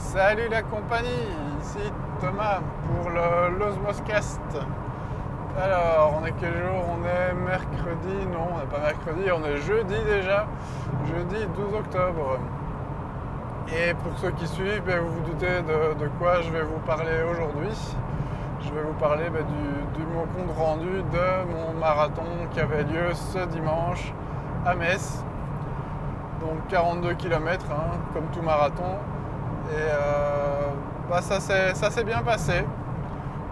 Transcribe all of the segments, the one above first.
Salut la compagnie, ici Thomas pour le l'Osmoscast. Alors, on est quel jour? On est mercredi, non, on n'est pas mercredi, on est jeudi déjà, jeudi 12 octobre. Et pour ceux qui suivent, ben, vous vous doutez de, quoi je vais vous parler aujourd'hui. Je vais vous parler ben, du, du, compte rendu de mon marathon qui avait lieu ce dimanche à Metz. Donc 42 km, hein, comme tout marathon. Et euh, bah, ça s'est bien passé.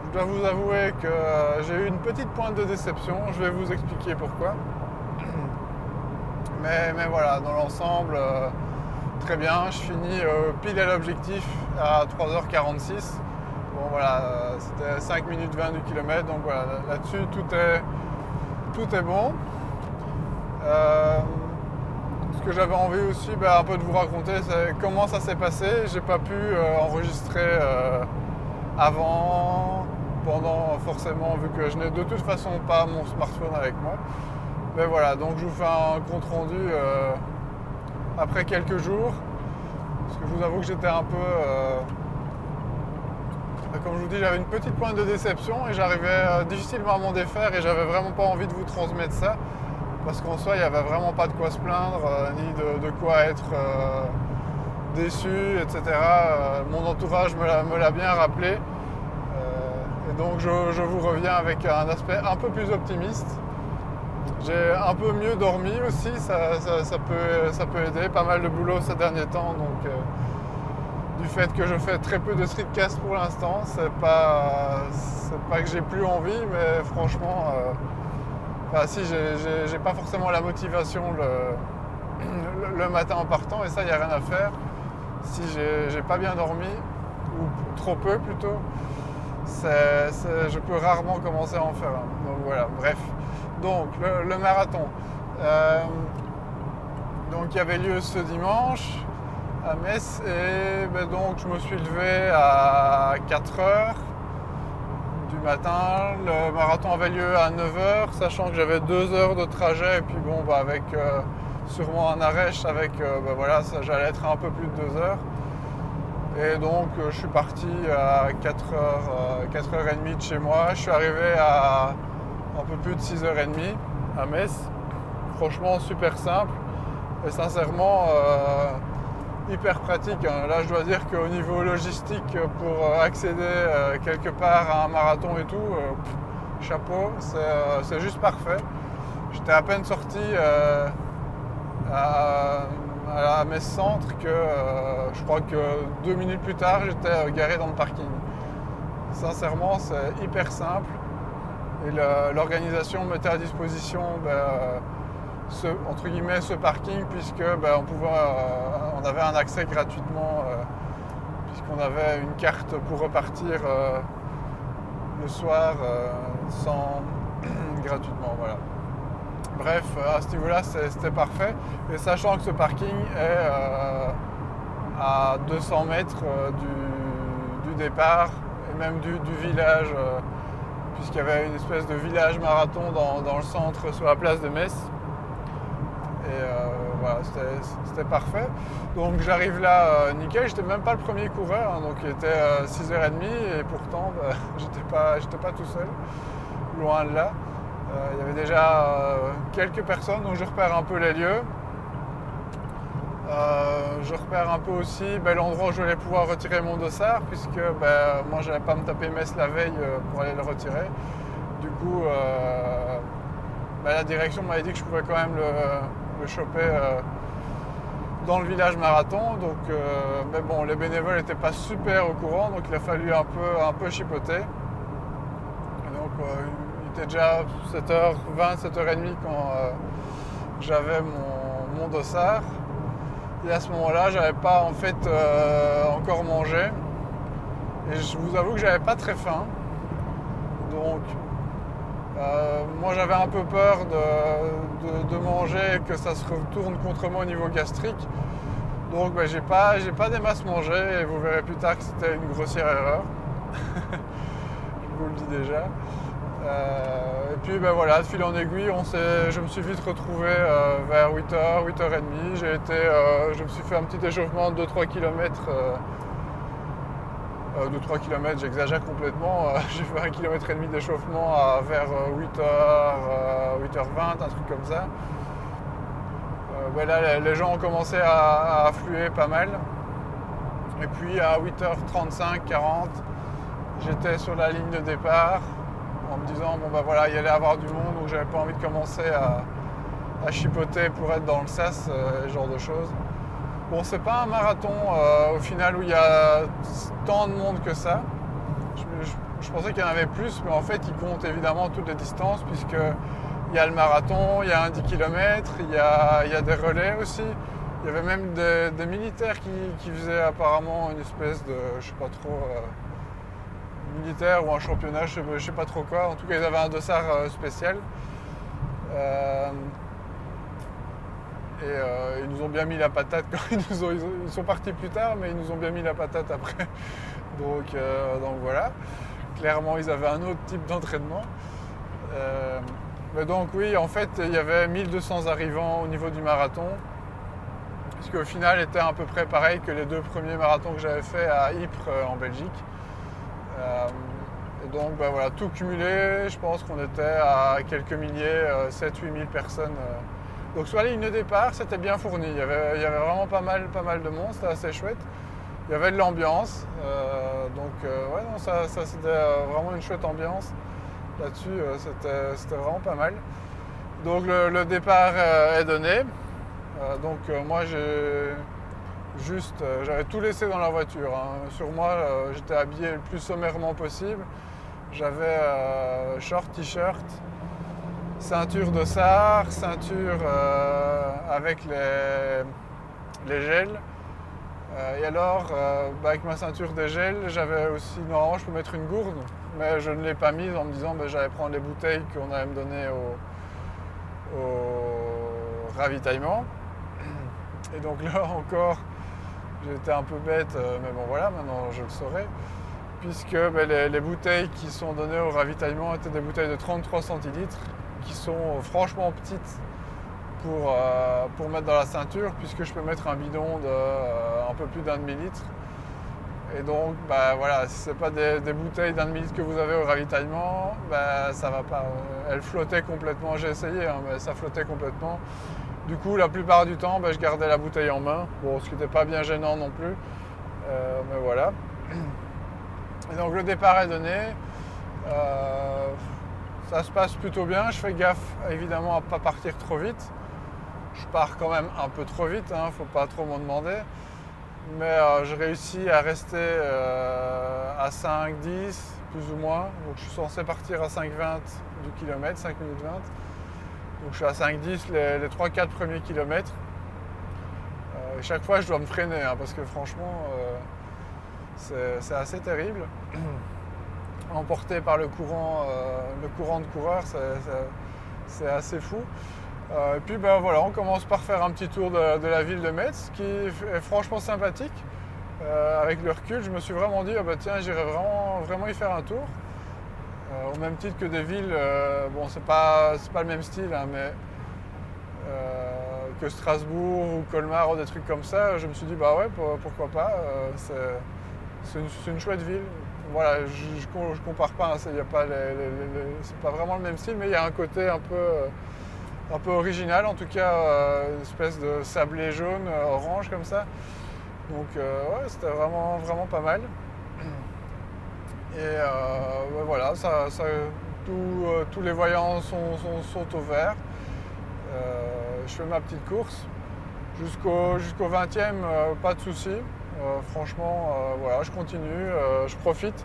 Je dois vous avouer que euh, j'ai eu une petite pointe de déception. Je vais vous expliquer pourquoi. Mais, voilà, dans l'ensemble, euh, très bien. Je finis pile à l'objectif à 3h46. Bon voilà, c'était 5 minutes 20 du kilomètre. Donc voilà, là-dessus, tout est, bon que j'avais envie aussi ben, un peu de vous raconter, c'est comment ça s'est passé. J'ai pas pu euh, enregistrer euh, avant, pendant forcément, vu que je n'ai de toute façon pas mon smartphone avec moi. Mais voilà, donc je vous fais un compte rendu euh, après quelques jours. Parce que je vous avoue que j'étais un peu. comme je vous dis, j'avais une petite pointe de déception et j'arrivais difficilement à m'en défaire et j'avais vraiment pas envie de vous transmettre ça parce qu'en soi, il n'y avait vraiment pas de quoi se plaindre, euh, ni de, quoi être euh, déçu, etc. Euh, mon entourage me l'a bien rappelé. et donc, je, vous reviens avec un aspect un peu plus optimiste. J'ai un peu mieux dormi aussi, ça, peut, ça, peut, aider. Pas mal de boulot ces derniers temps, donc du fait que je fais très peu de streetcast pour l'instant, c'est pas, pas que j'ai plus envie, mais franchement, Enfin, si, j'ai pas forcément la motivation le, matin en partant, et ça, il n'y a rien à faire. Si j'ai pas bien dormi, ou trop peu plutôt, je peux rarement commencer à en faire. Donc voilà, bref. Donc, le, marathon. Euh, donc, il y avait lieu ce dimanche à Metz, et ben, donc, je me suis levé à 4 heures matin. Le marathon avait lieu à 9h, sachant que j'avais 2 heures de trajet. Et puis bon, bah, avec euh, sûrement un arrêt, je savais que bah, voilà, j'allais être un peu plus de 2 heures. Et donc euh, je suis parti à 4h, 4h30 de chez moi. Je suis arrivé à un peu plus de 6h30 à Metz. Franchement super simple. Et sincèrement, euh, hyper pratique. Hein. Là, je dois dire qu'au niveau logistique, pour euh, accéder euh, quelque part à un marathon et tout, euh, chapeau, c'est juste parfait. J'étais à peine sorti à, à, mes centres que je crois que deux minutes plus tard, j'étais garé dans le parking. Sincèrement, c'est hyper simple. Et l'organisation mettait à disposition ben, ce, entre guillemets, ce parking puisque ben, euh, on avait un accès gratuitement euh, puisqu'on avait une carte pour repartir euh, le soir sans gratuitement. Voilà. Bref, à ce niveau-là, c'était parfait. Et sachant que ce parking est à 200 mètres du, départ et même du, village, puisqu'il y avait une espèce de village marathon dans, le centre sur la place de Metz. Et euh, voilà, c'était parfait. Donc j'arrive là euh, nickel, j'étais même pas le premier coureur, hein, donc il était 6h30 euh, et pourtant bah, j'étais pas, pas tout seul, loin de là. Il y avait déjà quelques personnes, donc je repère un peu les lieux. je repère un peu aussi ben, l'endroit où je vais pouvoir retirer mon dossard, puisque ben, moi je n'allais pas me taper Metz la veille pour aller le retirer. Du coup, la direction m'avait dit que je pouvais quand même le, me choper euh, dans le village marathon. Donc, euh, mais bon, les bénévoles n'étaient pas super au courant, donc il a fallu un peu, un peu chipoter. donc, euh, il était déjà 7h20, 7h30 quand j'avais mon, mon, dossard. Et à ce moment-là, j'avais pas en fait encore mangé. Et je vous avoue que j'avais pas très faim. Donc euh, moi j'avais un peu peur de, manger et que ça se retourne contre moi au niveau gastrique. Donc ben, j'ai pas, pas des masses mangées et vous verrez plus tard que c'était une grossière erreur. je vous le dis déjà. Euh, et puis ben voilà, de fil en aiguille, on je me suis vite retrouvé euh, vers 8h, 8h30. J'ai été, je me suis fait un petit échauffement de 2-3 km de 3 km, j'exagère complètement. j'ai fait un km et demi d'échauffement vers 8h, 8h20, un truc comme ça. là, les gens ont commencé à, affluer pas mal. Et puis à 8h35, 40, j'étais sur la ligne de départ en me disant bon bah voilà, il y allait avoir du monde, donc j'avais pas envie de commencer à, chipoter pour être dans le sas, euh, ce genre de choses. Bon, c'est pas un marathon euh, au final où il y a tant de monde que ça. Je, pensais qu'il y en avait plus, mais en fait, il compte évidemment toutes les distances, puisque il y a le marathon, il y a un 10 km, il y a, des relais aussi. Il y avait même des, militaires qui, faisaient apparemment une espèce de, je sais pas trop, euh, militaire ou un championnat, je sais, sais, pas trop quoi. En tout cas, ils avaient un dossard spécial. Et euh, ils nous ont bien mis la patate quand ils, nous ont, sont partis plus tard, mais ils nous ont bien mis la patate après. Donc, euh, donc voilà. Clairement, ils avaient un autre type d'entraînement. Euh, mais donc oui, en fait, il y avait 1200 arrivants au niveau du marathon. Ce qui au final était à peu près pareil que les deux premiers marathons que j'avais fait à Ypres en Belgique. donc ben voilà, tout cumulé, je pense qu'on était à quelques milliers, 7-8 000 personnes donc sur la ligne de départ, c'était bien fourni. Il y, avait, vraiment pas mal, pas mal de monde, c'était assez chouette. Il y avait de l'ambiance. Euh, donc euh, ouais, non, ça, c'était euh, vraiment une chouette ambiance. Là-dessus, c'était vraiment pas mal. Donc le, départ est donné. donc moi j'ai juste, j'avais tout laissé dans la voiture. Hein. Sur moi, j'étais habillé le plus sommairement possible. J'avais short, t-shirt, ceinture de SAR, ceinture euh, avec les, les gels. Euh, et alors, euh, bah, avec ma ceinture de gel, j'avais aussi, normalement je peux mettre une gourde, mais je ne l'ai pas mise en me disant que bah, j'allais prendre les bouteilles qu'on allait me donner au, ravitaillement. Et donc là encore, j'étais un peu bête, mais bon voilà, maintenant je le saurai puisque bah, les, les, bouteilles qui sont données au ravitaillement étaient des bouteilles de 33 centilitres sont franchement petites pour, euh, pour mettre dans la ceinture puisque je peux mettre un bidon de euh, un peu plus d'un demi-litre. Et donc bah, voilà, si ce n'est pas des, bouteilles d'un demi-litre que vous avez au ravitaillement, bah, ça va pas. Elles flottaient complètement, j'ai essayé, hein, mais ça flottait complètement. Du coup, la plupart du temps, bah, je gardais la bouteille en main, bon, ce qui n'était pas bien gênant non plus. Euh, mais voilà. Et donc le départ est donné. Ça se passe plutôt bien. Je fais gaffe évidemment à ne pas partir trop vite. Je pars quand même un peu trop vite, il hein, ne faut pas trop m'en demander. Mais euh, je réussis à rester euh, à 5, 10 plus ou moins. Donc je suis censé partir à 5,20 du kilomètre, 5 minutes 20. Donc je suis à 5,10 les, les 3-4 premiers kilomètres. Euh, chaque fois je dois me freiner hein, parce que franchement c'est assez terrible. emporté par le courant, euh, le courant de coureurs, c'est assez fou. Euh, et puis ben voilà, on commence par faire un petit tour de, la ville de Metz, qui est franchement sympathique. Euh, avec le recul, je me suis vraiment dit, ah bah tiens, j'irai vraiment, vraiment y faire un tour. au même titre que des villes, bon, c'est pas, pas le même style, hein, mais que Strasbourg ou Colmar ou des trucs comme ça, je me suis dit, bah ouais, pourquoi pas, c'est une, une, chouette ville voilà, je, je, compare pas, hein, c'est pas, pas vraiment le même style, mais il y a un côté un peu, euh, un peu original, en tout cas, euh, une espèce de sablé jaune, euh, orange comme ça. Donc ouais, c'était vraiment, vraiment pas mal. Et voilà, ça, tous les voyants sont, sont, au vert. je fais ma petite course. Jusqu'au jusqu'au 20e, pas de soucis. Euh, franchement, euh, voilà, je continue, euh, je profite.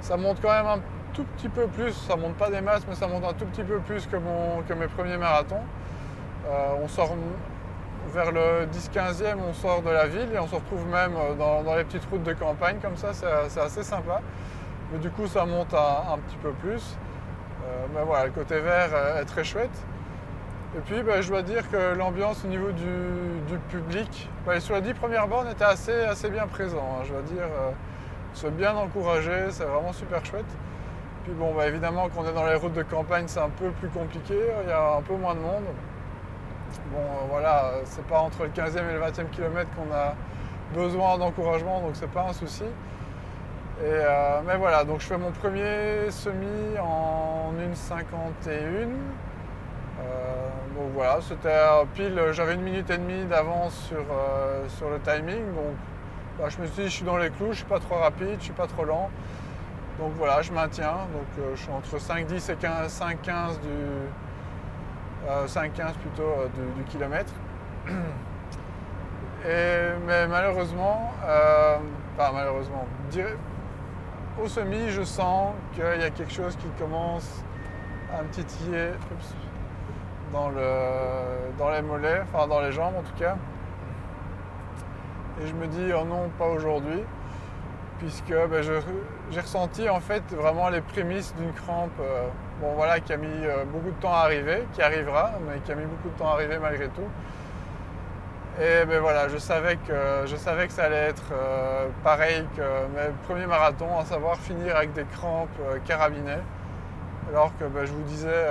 Ça monte quand même un tout petit peu plus, ça monte pas des masses, mais ça monte un tout petit peu plus que, mes premiers marathons. on sort vers le 10-15e, on sort de la ville et on se retrouve même dans, les petites routes de campagne comme ça, c'est assez sympa. Mais du coup, ça monte un, petit peu plus. mais voilà, le côté vert est très chouette. Et puis bah, je dois dire que l'ambiance au niveau du, public, bah, sur les dix premières bornes était assez, assez bien présent. Hein, je dois dire, euh, c'est bien encouragé, c'est vraiment super chouette. Puis bon, bah, évidemment, quand on est dans les routes de campagne, c'est un peu plus compliqué, il y a un peu moins de monde. Bon, euh, voilà, c'est pas entre le 15e et le 20e kilomètre qu'on a besoin d'encouragement, donc c'est pas un souci. Et, mais voilà, donc je fais mon premier semi en 1,51. Donc voilà, c'était pile, j'avais une minute et demie d'avance sur, sur le timing. Donc bah, je me suis dit, je suis dans les clous, je ne suis pas trop rapide, je ne suis pas trop lent. Donc voilà, je maintiens. Donc euh, je suis entre 5,10 et 5,15 du. 5,15 euh, plutôt euh, du, kilomètre. Et, mais malheureusement, enfin malheureusement, au semi, je sens qu'il y a quelque chose qui commence à me titiller dans, le, dans les mollets, enfin dans les jambes en tout cas. Et je me dis, oh non, pas aujourd'hui puisque ben, j'ai ressenti en fait vraiment les prémices d'une crampe euh, bon, voilà, qui a mis euh, beaucoup de temps à arriver, qui arrivera, mais qui a mis beaucoup de temps à arriver malgré tout. Et ben voilà, je savais que, je savais que ça allait être euh, pareil que mes premiers marathons, à savoir finir avec des crampes carabinées. Alors que ben, je vous disais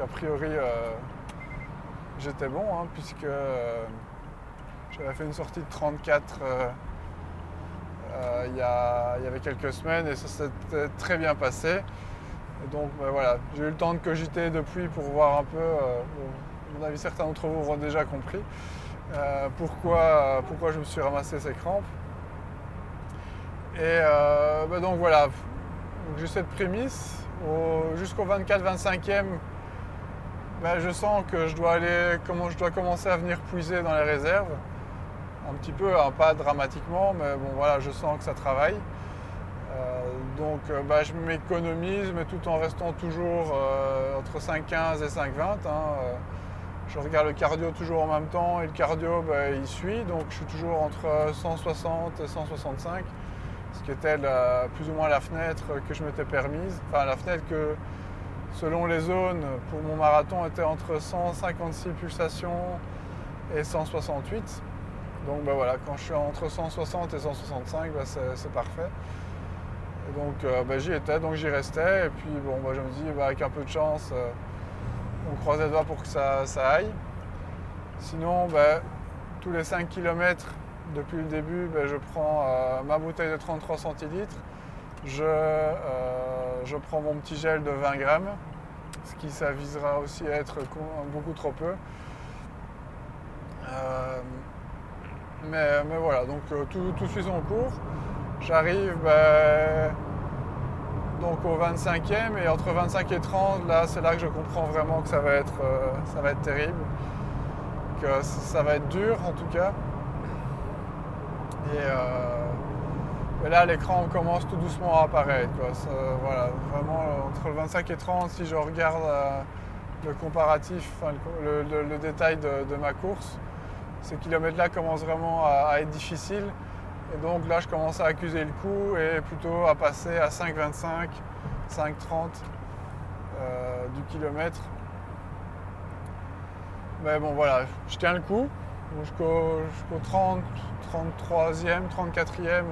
qu'a priori j'étais bon, hein, puisque j'avais fait une sortie de 34 euh, il, y avait quelques semaines et ça s'était très bien passé. donc ben voilà, j'ai eu le temps de cogiter depuis pour voir un peu, euh, à mon avis certains d'entre vous auront déjà compris, euh, pourquoi, pourquoi je me suis ramassé ces crampes. Et ben donc voilà, j'ai cette prémisse, jusqu'au 24-25e, ben je sens que je dois aller, comment je dois commencer à venir puiser dans les réserves un petit peu, hein, pas dramatiquement, mais bon voilà, je sens que ça travaille. Euh, donc euh, bah, je m'économise, mais tout en restant toujours euh, entre 5,15 et 5,20. Hein, je regarde le cardio toujours en même temps et le cardio bah, il suit, donc je suis toujours entre 160 et 165, ce qui était plus ou moins la fenêtre que je m'étais permise. Enfin la fenêtre que selon les zones pour mon marathon était entre 156 pulsations et 168. Donc bah, voilà, quand je suis entre 160 et 165, bah, c'est parfait. Donc bah, j'y étais, donc j'y restais. Et puis bon, je me dis, avec un peu de chance, euh, on croise les doigts pour que ça, aille. Sinon, tous les 5 km depuis le début, je prends euh, ma bouteille de 33 centilitres. Je, je, prends mon petit gel de 20 grammes, ce qui s'avisera aussi à être beaucoup trop peu. Mais, voilà, donc euh, tout, suit son cours. J'arrive ben, donc au 25e et entre 25 et 30, là c'est là que je comprends vraiment que ça va être, euh, ça va être terrible, que ça va être dur en tout cas. Et, euh, là l'écran commence tout doucement à apparaître. voilà, vraiment entre le 25 et 30, si je regarde le comparatif, le, détail de ma course, ces kilomètres-là commencent vraiment à, être difficiles. Et donc là, je commence à accuser le coup et plutôt à passer à 5,25, 5,30 euh, du kilomètre. Mais bon, voilà, je tiens le coup. Jusqu'au 30, 33e, 34e,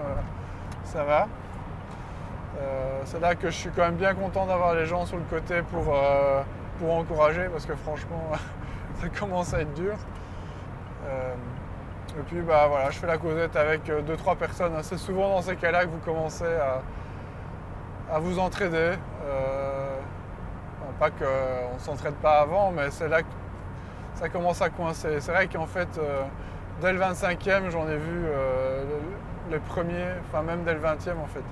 ça va. Euh, c'est là que je suis quand même bien content d'avoir les gens sur le côté pour, euh, pour encourager parce que franchement, ça commence à être dur. Euh, et puis bah voilà, je fais la causette avec euh, deux trois personnes. C'est souvent dans ces cas-là que vous commencez à, vous entraider. Pas qu'on ne s'entraide pas avant, mais c'est là que ça commence à coincer. C'est vrai qu'en fait, dès le 25e, j'en ai vu les premiers, enfin même dès le 20e en fait.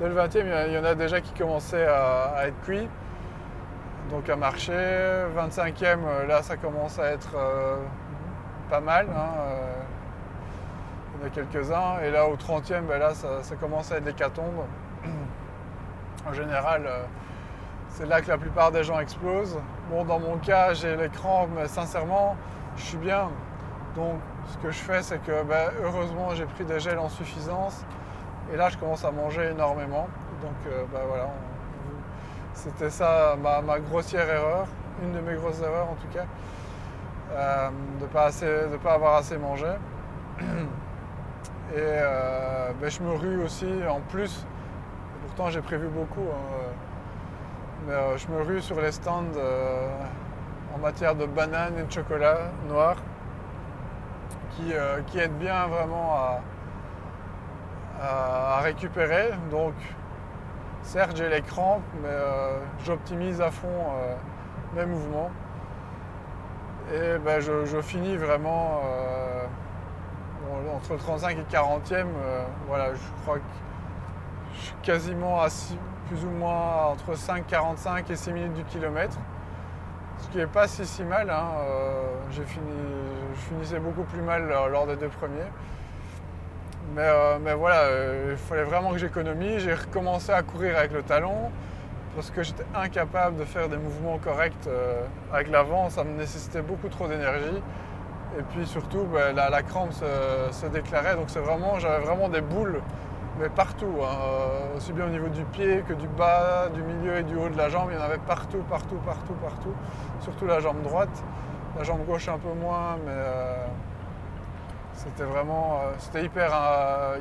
Dès le 20e, il y en a déjà qui commençaient à, être cuits, donc à marcher. 25e, là, ça commence à être pas mal. Hein, euh, il y en a quelques-uns. Et là, au 30e, ben là, ça, commence à être l'hécatombe. en général, euh, c'est là que la plupart des gens explosent. Bon, dans mon cas, j'ai l'écran, mais sincèrement, je suis bien. Donc, ce que je fais, c'est que ben, heureusement, j'ai pris des gels en suffisance. Et là, je commence à manger énormément. Donc, ben, voilà, c'était ça ma, grossière erreur, une de mes grosses erreurs en tout cas. Euh, de ne pas, pas avoir assez mangé. Et euh, ben, je me rue aussi en plus. Pourtant j'ai prévu beaucoup. Hein, mais je me rue sur les stands en matière de bananes et de chocolat noir qui, qui aident bien vraiment à récupérer. Donc certes j'ai les crampes, mais j'optimise à fond mes mouvements. Et ben, je, finis vraiment entre le 35 et 40e. voilà, je crois que je suis quasiment à plus ou moins entre 5,45 et 6 minutes du kilomètre. Ce qui n'est pas si si mal. Hein. Euh, fini, je finissais beaucoup plus mal lors des deux premiers. Mais, euh, voilà, euh, il fallait vraiment que j'économise. J'ai recommencé à courir avec le talon parce que j'étais incapable de faire des mouvements corrects avec l'avant. Ça me nécessitait beaucoup trop d'énergie. Et puis surtout, ben, la, crampe se, déclarait. Donc c'est vraiment, j'avais vraiment des boules mais partout, hein. euh, aussi bien au niveau du pied que du bas, du milieu et du haut de la jambe, il y en avait partout, partout, partout, partout, surtout la jambe droite, la jambe gauche un peu moins, mais euh, c'était vraiment, euh, c'était hyper,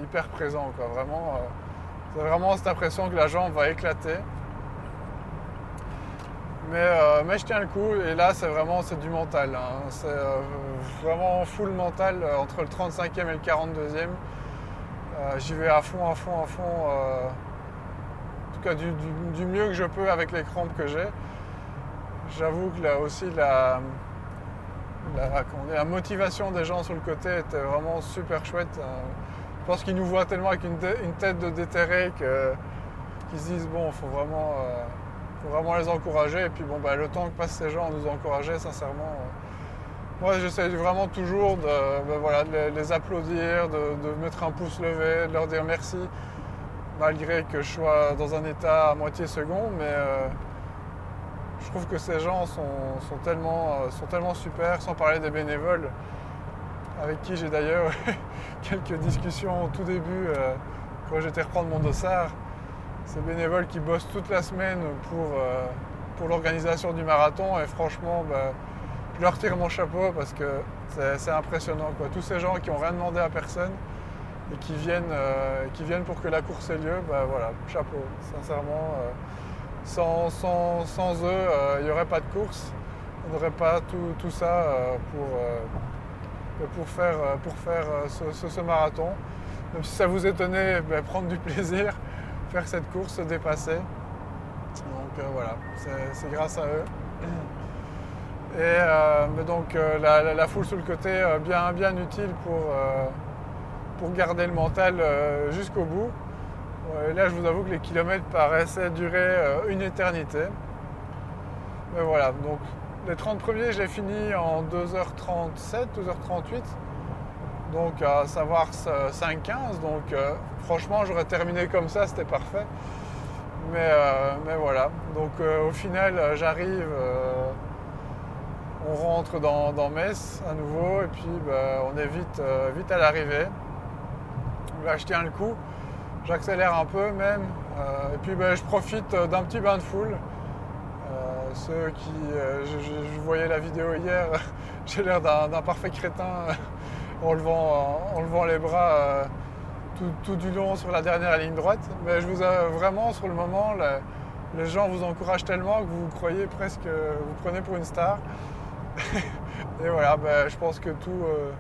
hyper présent, quoi, vraiment, c'est vraiment cette impression que la jambe va éclater. Mais, je tiens le coup, et là c'est vraiment c'est du mental, hein. c'est vraiment full mental entre le 35e et le 42e. Euh, j'y vais à fond, à fond, à fond. Euh, en tout cas, du, mieux que je peux avec les crampes que j'ai. J'avoue que là aussi, la, la, motivation des gens sur le côté était vraiment super chouette. Euh, je pense qu'ils nous voient tellement avec une, tête de déterré qu'ils se disent bon, faut vraiment, vraiment les encourager. Et puis bon, bah, le temps que passent ces gens à nous encourager, sincèrement, moi, j'essaie vraiment toujours de, ben les, applaudir, de, mettre un pouce levé, de leur dire merci, malgré que je sois dans un état à moitié second. Mais euh, je trouve que ces gens sont, tellement, euh, sont tellement super, sans parler des bénévoles, avec qui j'ai d'ailleurs quelques discussions au tout début, euh, quand j'étais reprendre mon dossard. Ces bénévoles qui bossent toute la semaine pour, pour l'organisation du marathon, et franchement, ben, je leur tire mon chapeau parce que c'est impressionnant. Quoi. Tous ces gens qui n'ont rien demandé à personne et qui viennent, euh, qui viennent pour que la course ait lieu, bah voilà, chapeau. Sincèrement, euh, sans, eux, euh, il n'y aurait pas de course. On n'aurait pas tout, ça pour, pour faire, pour faire ce, marathon. Même si ça vous étonnait, bah, prendre du plaisir, faire cette course, se dépasser. Donc voilà, c'est grâce à eux. Et euh, donc euh, la, foule sur le côté, euh, bien, bien utile pour, pour garder le mental jusqu'au bout. là, je vous avoue que les kilomètres paraissaient durer une éternité. Mais voilà, donc les 30 premiers, j'ai fini en 2h37, 2h38. Donc à savoir 5h15. Donc franchement, j'aurais terminé comme ça, c'était parfait. Mais, mais, voilà. Donc au final, j'arrive on rentre dans, Metz à nouveau et puis bah, on est vite, euh, à l'arrivée. Là je tiens le coup, j'accélère un peu même euh, et puis bah, je profite d'un petit bain de foule. Euh, ceux qui. Je, voyais la vidéo hier, j'ai l'air d'un parfait crétin en levant, les bras tout, du long sur la dernière ligne droite. Mais je vous vraiment sur le moment, les gens vous encouragent tellement que vous croyez presque, vous prenez pour une star. et voilà, ben, je pense que tout, euh,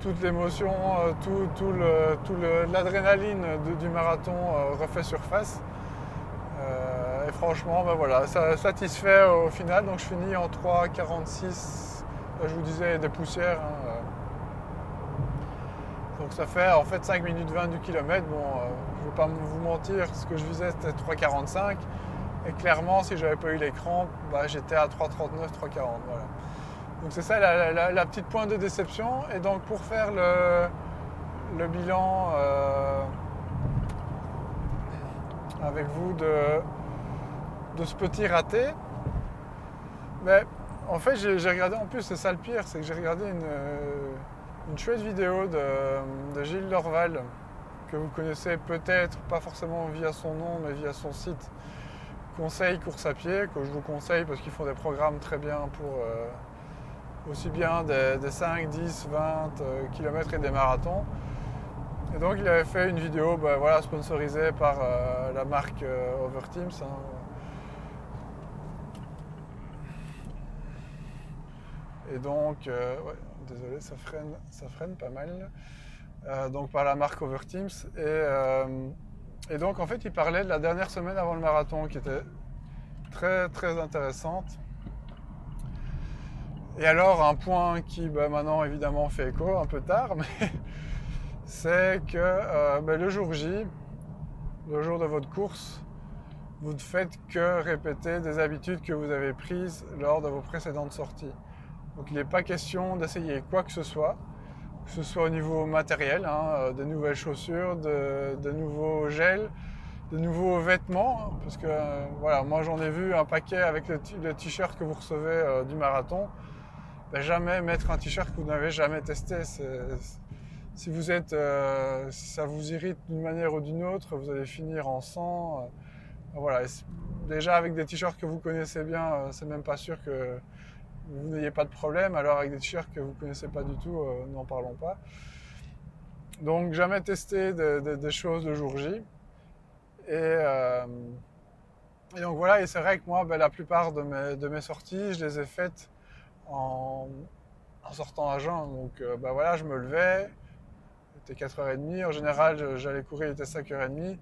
toute l'émotion, euh, tout, l'adrénaline du marathon euh, refait surface. et franchement, ben, voilà, ça satisfait au final. Donc je finis en 3,46. Je vous disais des poussières. Hein, donc ça fait en fait 5 minutes 20 du kilomètre. Bon, je ne vais pas vous mentir, ce que je visais c'était 3,45. Et clairement, si j'avais pas eu l'écran, bah, j'étais à 3,39, 3,40. Voilà. Donc c'est ça la, petite pointe de déception. Et donc pour faire le, bilan euh, avec vous de, ce petit raté, mais en fait j'ai regardé en plus, c'est ça le pire, c'est que j'ai regardé une, une, chouette vidéo de, de Gilles Lorval que vous connaissez peut-être, pas forcément via son nom, mais via son site conseil course à pied, que je vous conseille parce qu'ils font des programmes très bien pour euh, aussi bien des, 5, 10, 20 km et des marathons. Et donc il avait fait une vidéo ben, voilà, sponsorisée par euh, la marque euh, Overteams. Hein. Et donc, désolé, ça freine, ça freine pas mal. donc par la marque Overteams. Et, et donc en fait, il parlait de la dernière semaine avant le marathon qui était très très intéressante. Et alors un point qui bah, maintenant évidemment fait écho un peu tard, mais c'est que bah, le jour J, le jour de votre course, vous ne faites que répéter des habitudes que vous avez prises lors de vos précédentes sorties. Donc il n'est pas question d'essayer quoi que ce soit, que ce soit au niveau matériel, hein, euh, de nouvelles chaussures, de, nouveaux gels, de nouveaux vêtements, hein, parce que euh, voilà, moi j'en ai vu un paquet avec le, t-shirt que vous recevez euh, du marathon. Ben, jamais mettre un t-shirt que vous n'avez jamais testé. si vous êtes, ça vous irrite d'une manière ou d'une autre, vous allez finir en sang. Voilà, déjà avec des t-shirts que vous connaissez bien, c'est même pas sûr que vous n'ayez pas de problème. Alors avec des t-shirts que vous connaissez pas du tout, euh, n'en parlons pas. Donc jamais tester des choses le jour J. Euh, et, donc voilà, et c'est vrai que moi, ben, la plupart de mes, sorties, je les ai faites en, sortant à jeun. Donc ben, voilà, je me levais, il était 4h30. En général, j'allais courir, il était 5h30.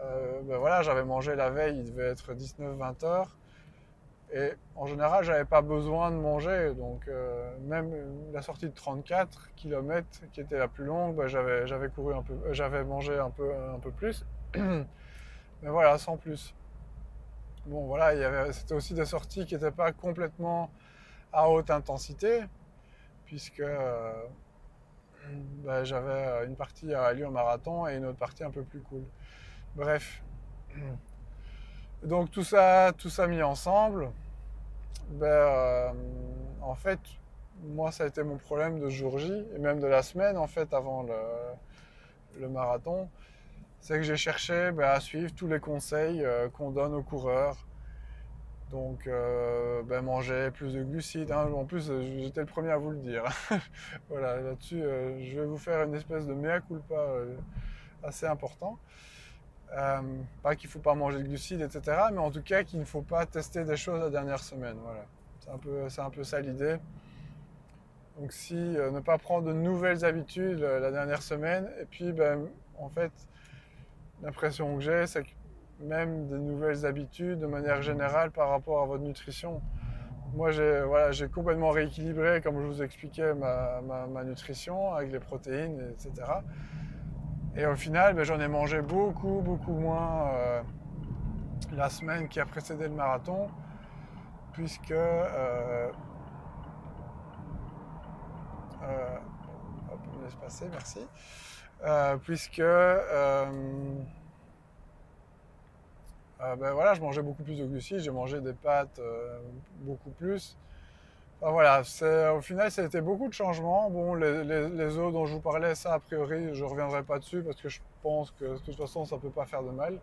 Euh, ben voilà, j'avais mangé la veille, il devait être 19-20 heures. Et en général, j'avais pas besoin de manger. Donc, euh, même la sortie de 34 km, qui était la plus longue, ben j'avais, couru un peu, euh, j'avais mangé un peu, un peu plus. Mais voilà, sans plus. Bon, voilà, c'était aussi des sorties qui n'étaient pas complètement à haute intensité, puisque ben, j'avais une partie à allure marathon et une autre partie un peu plus cool. Bref. Donc tout ça, tout ça mis ensemble, ben, euh, en fait, moi ça a été mon problème de jour J et même de la semaine en fait avant le, marathon, c'est que j'ai cherché ben, à suivre tous les conseils euh, qu'on donne aux coureurs. Donc euh, ben, manger plus de glucides. Hein. En plus, j'étais le premier à vous le dire. voilà, là-dessus, je vais vous faire une espèce de mea culpa assez important. Euh, pas qu'il ne faut pas manger de glucides, etc. Mais en tout cas qu'il ne faut pas tester des choses la dernière semaine. Voilà. C'est un peu, c'est un peu ça l'idée. Donc si euh, ne pas prendre de nouvelles habitudes euh, la dernière semaine, et puis ben, en fait, l'impression que j'ai, c'est que même des nouvelles habitudes de manière générale par rapport à votre nutrition. Moi, j'ai voilà, j'ai complètement rééquilibré, comme je vous expliquais, ma, ma, ma nutrition avec les protéines, etc. Et au final, ben, j'en ai mangé beaucoup, beaucoup moins euh, la semaine qui a précédé le marathon, puisque euh, euh, hop, on laisse passer, merci. puisque ben voilà, je mangeais beaucoup plus de glucides, j'ai mangé des pâtes beaucoup plus voilà, au final, ça a été beaucoup de changements. Les, eaux dont je vous parlais, ça, a priori, je ne reviendrai pas dessus parce que je pense que de toute façon, ça ne peut pas faire de mal.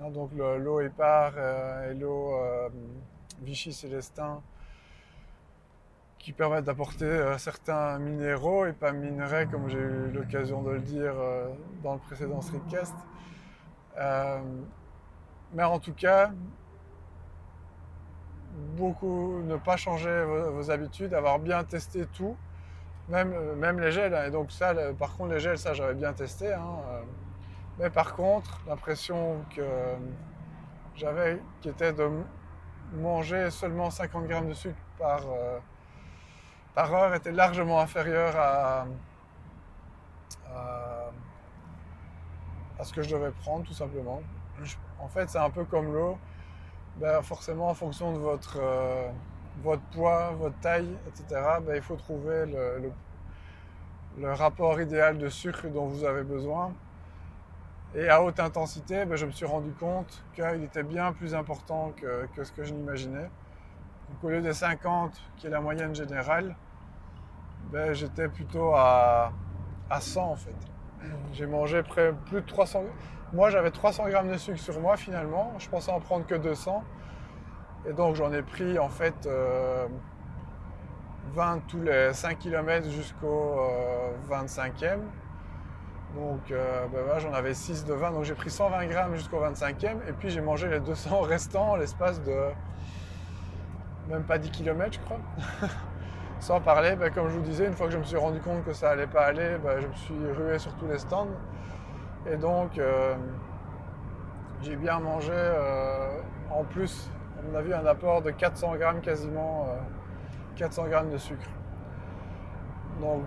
Hein, donc, l'eau épar euh, et l'eau euh, Vichy Célestin qui permettent d'apporter euh, certains minéraux et pas minerais, comme j'ai eu l'occasion de le dire dans le précédent streetcast. mais en tout cas, beaucoup, ne pas changer vos, habitudes, avoir bien testé tout, même, euh, même les gels. Et donc ça, par contre, les gels, ça j'avais bien testé. Hein, euh. Mais par contre, l'impression que j'avais, qui était de manger seulement 50 grammes de sucre par, euh, par heure, était largement inférieure à, à, ce que je devais prendre, tout simplement. En fait, c'est un peu comme l'eau ben, forcément en fonction de votre, euh, votre poids, votre taille, etc., ben, il faut trouver le, le, rapport idéal de sucre dont vous avez besoin. Et à haute intensité, ben, je me suis rendu compte qu'il était bien plus important que, que ce que je n'imaginais. Donc au lieu des 50, qui est la moyenne générale, j'étais plutôt à, à 100 en fait. J'ai mangé près plus de 300. Moi, j'avais 300 grammes de sucre sur moi finalement. Je pensais en prendre que 200. Et donc, j'en ai pris en fait 20 euh, tous les 5 km jusqu'au 25e. Euh, donc, euh, ben j'en avais 6 de 20. Donc, j'ai pris 120 grammes jusqu'au 25e. Et puis, j'ai mangé les 200 restants l'espace de même pas 10 km, je crois. Sans parler, ben, comme je vous disais, une fois que je me suis rendu compte que ça allait pas aller, ben, je me suis rué sur tous les stands. Et donc, euh, j'ai bien mangé euh, en plus, on a vu un apport de 400 grammes quasiment, 400 grammes de sucre. Donc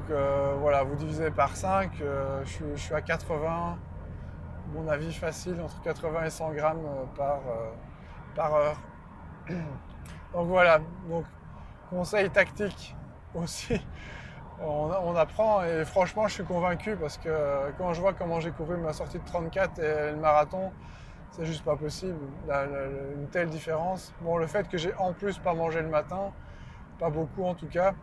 voilà, vous divisez par 5, je, je, suis à 80, mon avis facile, entre 80 et 100 grammes par, par heure. Donc voilà, donc conseil tactique aussi. On, apprend et franchement je suis convaincu parce que quand je vois comment j'ai couru ma sortie de 34 et le marathon, c'est juste pas possible. une telle différence. Bon, le fait que j'ai en plus pas mangé le matin, pas beaucoup en tout cas,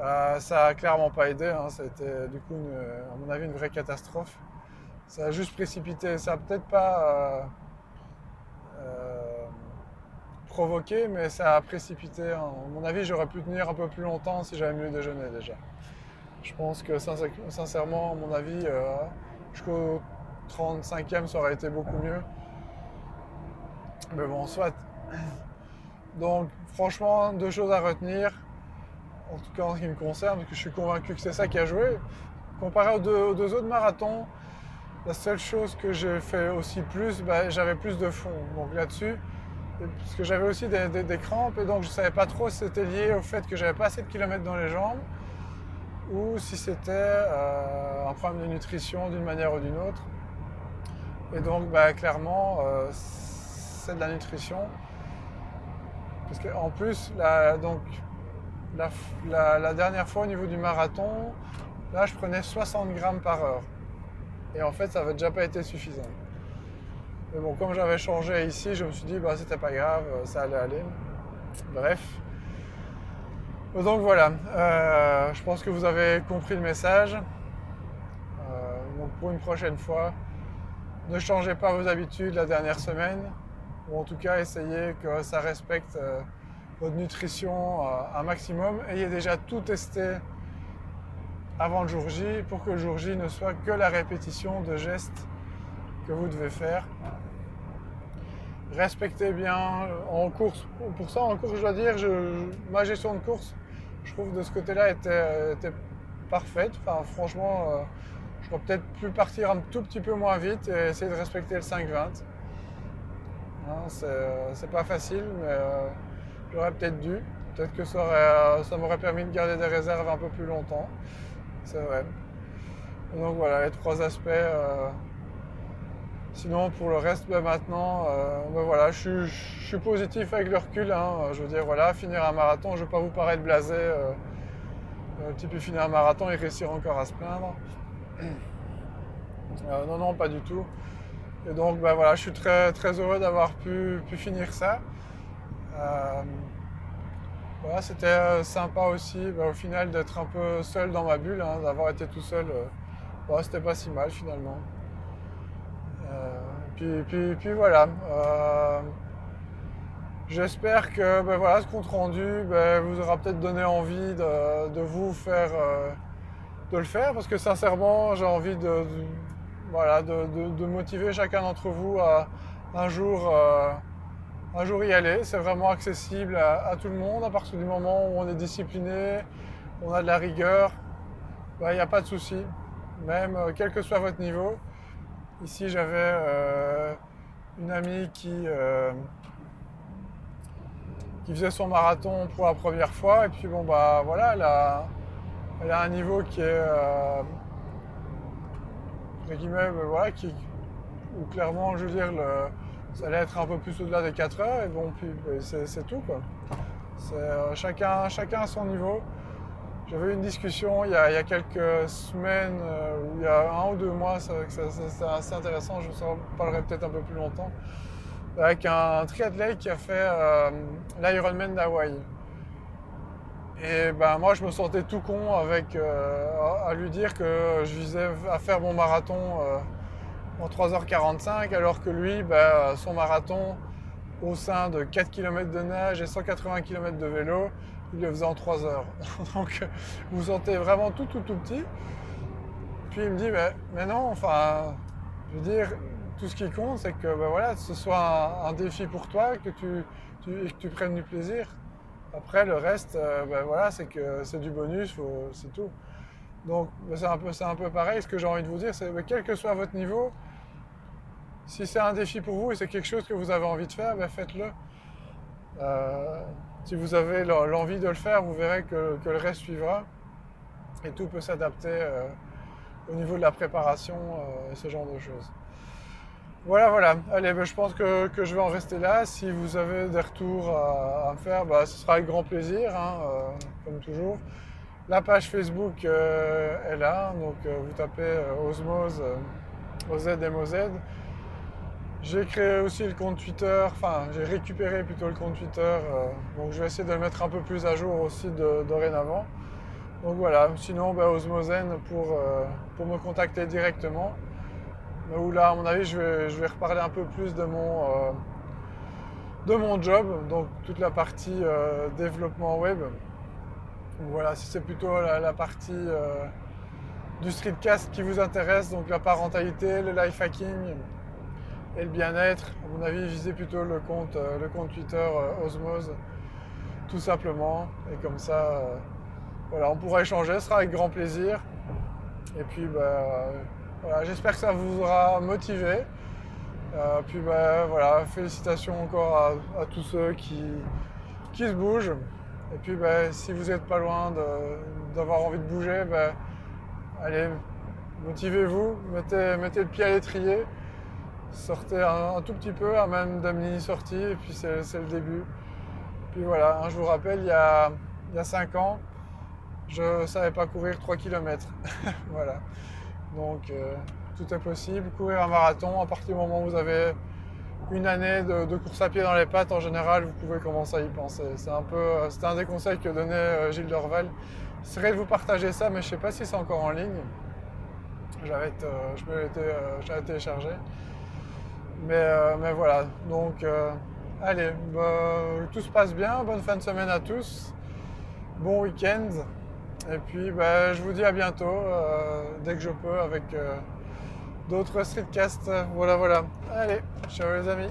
euh, ça a clairement pas aidé. Hein. Ça a été du coup, à mon avis, une vraie catastrophe. Ça a juste précipité. Ça a peut-être pas. Euh, euh, provoqué, mais ça a précipité. À mon avis, j'aurais pu tenir un peu plus longtemps si j'avais mieux déjeuné déjà. Je pense que sincèrement, à mon avis, euh, jusqu'au 35e, ça aurait été beaucoup mieux. Mais bon, soit. Donc, franchement, deux choses à retenir. En tout cas, en ce qui me concerne, parce que je suis convaincu que c'est ça qui a joué. Comparé aux deux, autres marathons, la seule chose que j'ai fait aussi plus, bah, j'avais plus de fond. Donc là-dessus, parce que j'avais aussi des, crampes et donc je ne savais pas trop si c'était lié au fait que j'avais pas assez de kilomètres dans les jambes ou si c'était euh, un problème de nutrition d'une manière ou d'une autre. Et donc bah, clairement euh, c'est de la nutrition. Parce qu'en plus, la, donc, la, dernière fois au niveau du marathon, là je prenais 60 grammes par heure. Et en fait ça n'avait déjà pas été suffisant. Mais bon, comme j'avais changé ici, je me suis dit, bah, c'était pas grave, ça allait aller. Bref. Donc voilà, euh, je pense que vous avez compris le message. Euh, donc pour une prochaine fois, ne changez pas vos habitudes la dernière semaine, ou en tout cas essayez que ça respecte euh, votre nutrition un maximum. Ayez déjà tout testé avant le jour J pour que le jour J ne soit que la répétition de gestes que vous devez faire respectez bien en course. Pour ça, en course, je dois dire, ma gestion de course, je trouve de ce côté-là était, parfaite. Enfin, franchement, euh, je pourrais peut-être plus partir un tout petit peu moins vite et essayer de respecter le 5-20. Hein, c'est pas facile, mais euh, j'aurais peut-être dû. Peut-être que ça, euh, ça m'aurait permis de garder des réserves un peu plus longtemps. C'est vrai. Donc voilà, les trois aspects Sinon, pour le reste, ben, maintenant, euh, ben, voilà, je suis, positif avec le recul. Hein. Je veux dire, voilà, finir un marathon, je ne veux pas vous paraître blasé. Euh, petit peu finir un marathon et réussir encore à se plaindre. Euh, non, non, pas du tout. Et donc, ben, voilà, je suis très, très heureux d'avoir pu, finir ça. voilà, c'était sympa aussi, au final, d'être un peu seul dans ma bulle, hein, d'avoir été tout seul. c'était pas si mal finalement. Euh, puis, voilà. Euh, j'espère que ben voilà, ce compte rendu ben, vous aura peut-être donné envie de, vous faire, euh, de le faire, parce que sincèrement, j'ai envie de, voilà, de, motiver chacun d'entre vous à un jour, un jour y aller. C'est vraiment accessible à, tout le monde à partir du moment où on est discipliné, on a de la rigueur. Ben, il n'y a pas de souci, même quel que soit votre niveau. Ici, j'avais euh, une amie qui, euh, qui faisait son marathon pour la première fois. Et puis, bon, bah voilà, elle a, elle a un niveau qui est. Euh, guillemets, bah, voilà, qui, où clairement, je veux dire, ça allait être un peu plus au-delà des 4 heures. Et bon, puis bah, c'est tout, quoi. chacun, chacun à son niveau. J'avais eu une discussion il y, a, quelques semaines, euh, il y a un ou deux mois, c'est assez intéressant, je vous en parlerai peut-être un peu plus longtemps, avec un triathlète qui a fait euh, l'Ironman d'Hawaï. Et ben moi je me sentais tout con avec euh, à lui dire que je visais à faire mon marathon en 3h45 alors que lui, ben, son marathon au sein de 4 km de nage et 180 km de vélo, il le faisait en 3 heures. Donc vous sentez vraiment tout tout tout petit. Puis il me dit mais, non, enfin, je veux dire, tout ce qui compte, c'est que ben voilà, ce soit un, défi pour toi, que tu, que tu prennes du plaisir. Après, le reste, ben voilà, c'est que c'est du bonus, c'est tout. Donc, ben c'est un, peu, un peu pareil. Ce que j'ai envie de vous dire, c'est que ben, quel que soit votre niveau, si c'est un défi pour vous et c'est quelque chose que vous avez envie de faire, ben faites-le. Si vous avez l'envie de le faire, vous verrez que, le reste suivra. Et tout peut s'adapter au niveau de la préparation et ce genre de choses. Voilà, voilà. Allez, ben, je pense que, je vais en rester là. Si vous avez des retours à, me faire, bah, ce sera avec grand plaisir, hein, euh, comme toujours. La page Facebook euh, est là, donc euh, vous tapez Osmose, OZMOZ. J'ai créé aussi le compte Twitter, enfin j'ai récupéré plutôt le compte Twitter, donc je vais essayer de le mettre un peu plus à jour aussi dorénavant. Donc voilà, sinon Osmosen pour, pour me contacter directement où là, à mon avis, je vais, reparler un peu plus de mon, euh, de mon job, donc toute la partie euh, développement web. voilà, si c'est plutôt la, partie euh, du streetcast qui vous intéresse, donc la parentalité, le life hacking et le bien-être, à mon avis, visez plutôt le compte, le compte Twitter Osmose, tout simplement. Et comme ça, voilà, on pourra échanger, ce sera avec grand plaisir. Et puis, bah, j'espère que ça vous aura motivé. Euh, puis ben, voilà, félicitations encore à, tous ceux qui, qui, se bougent. Et puis ben, si vous n'êtes pas loin d'avoir envie de bouger, allez, motivez-vous, mettez, le pied à l'étrier, sortez un, tout petit peu, même d'un mini-sortie, et puis c'est le début. Puis voilà, je vous rappelle, il y a, il y a 5 ans, je ne savais pas courir 3 km. voilà. Donc euh, tout est possible. Courir un marathon, à partir du moment où vous avez une année de, course à pied dans les pattes, en général, vous pouvez commencer à y penser. C'est un peu, euh, c'était un des conseils que donnait euh, Gilles Dorval. serait de vous partager ça, mais je ne sais pas si c'est encore en ligne. J'avais, été, téléchargé. Mais, mais voilà, donc allez, bah, tout se passe bien, bonne fin de semaine à tous, bon week-end. Et puis bah, je vous dis à bientôt, euh, dès que je peux, avec euh, d'autres streetcasts. Voilà, voilà. Allez, ciao les amis.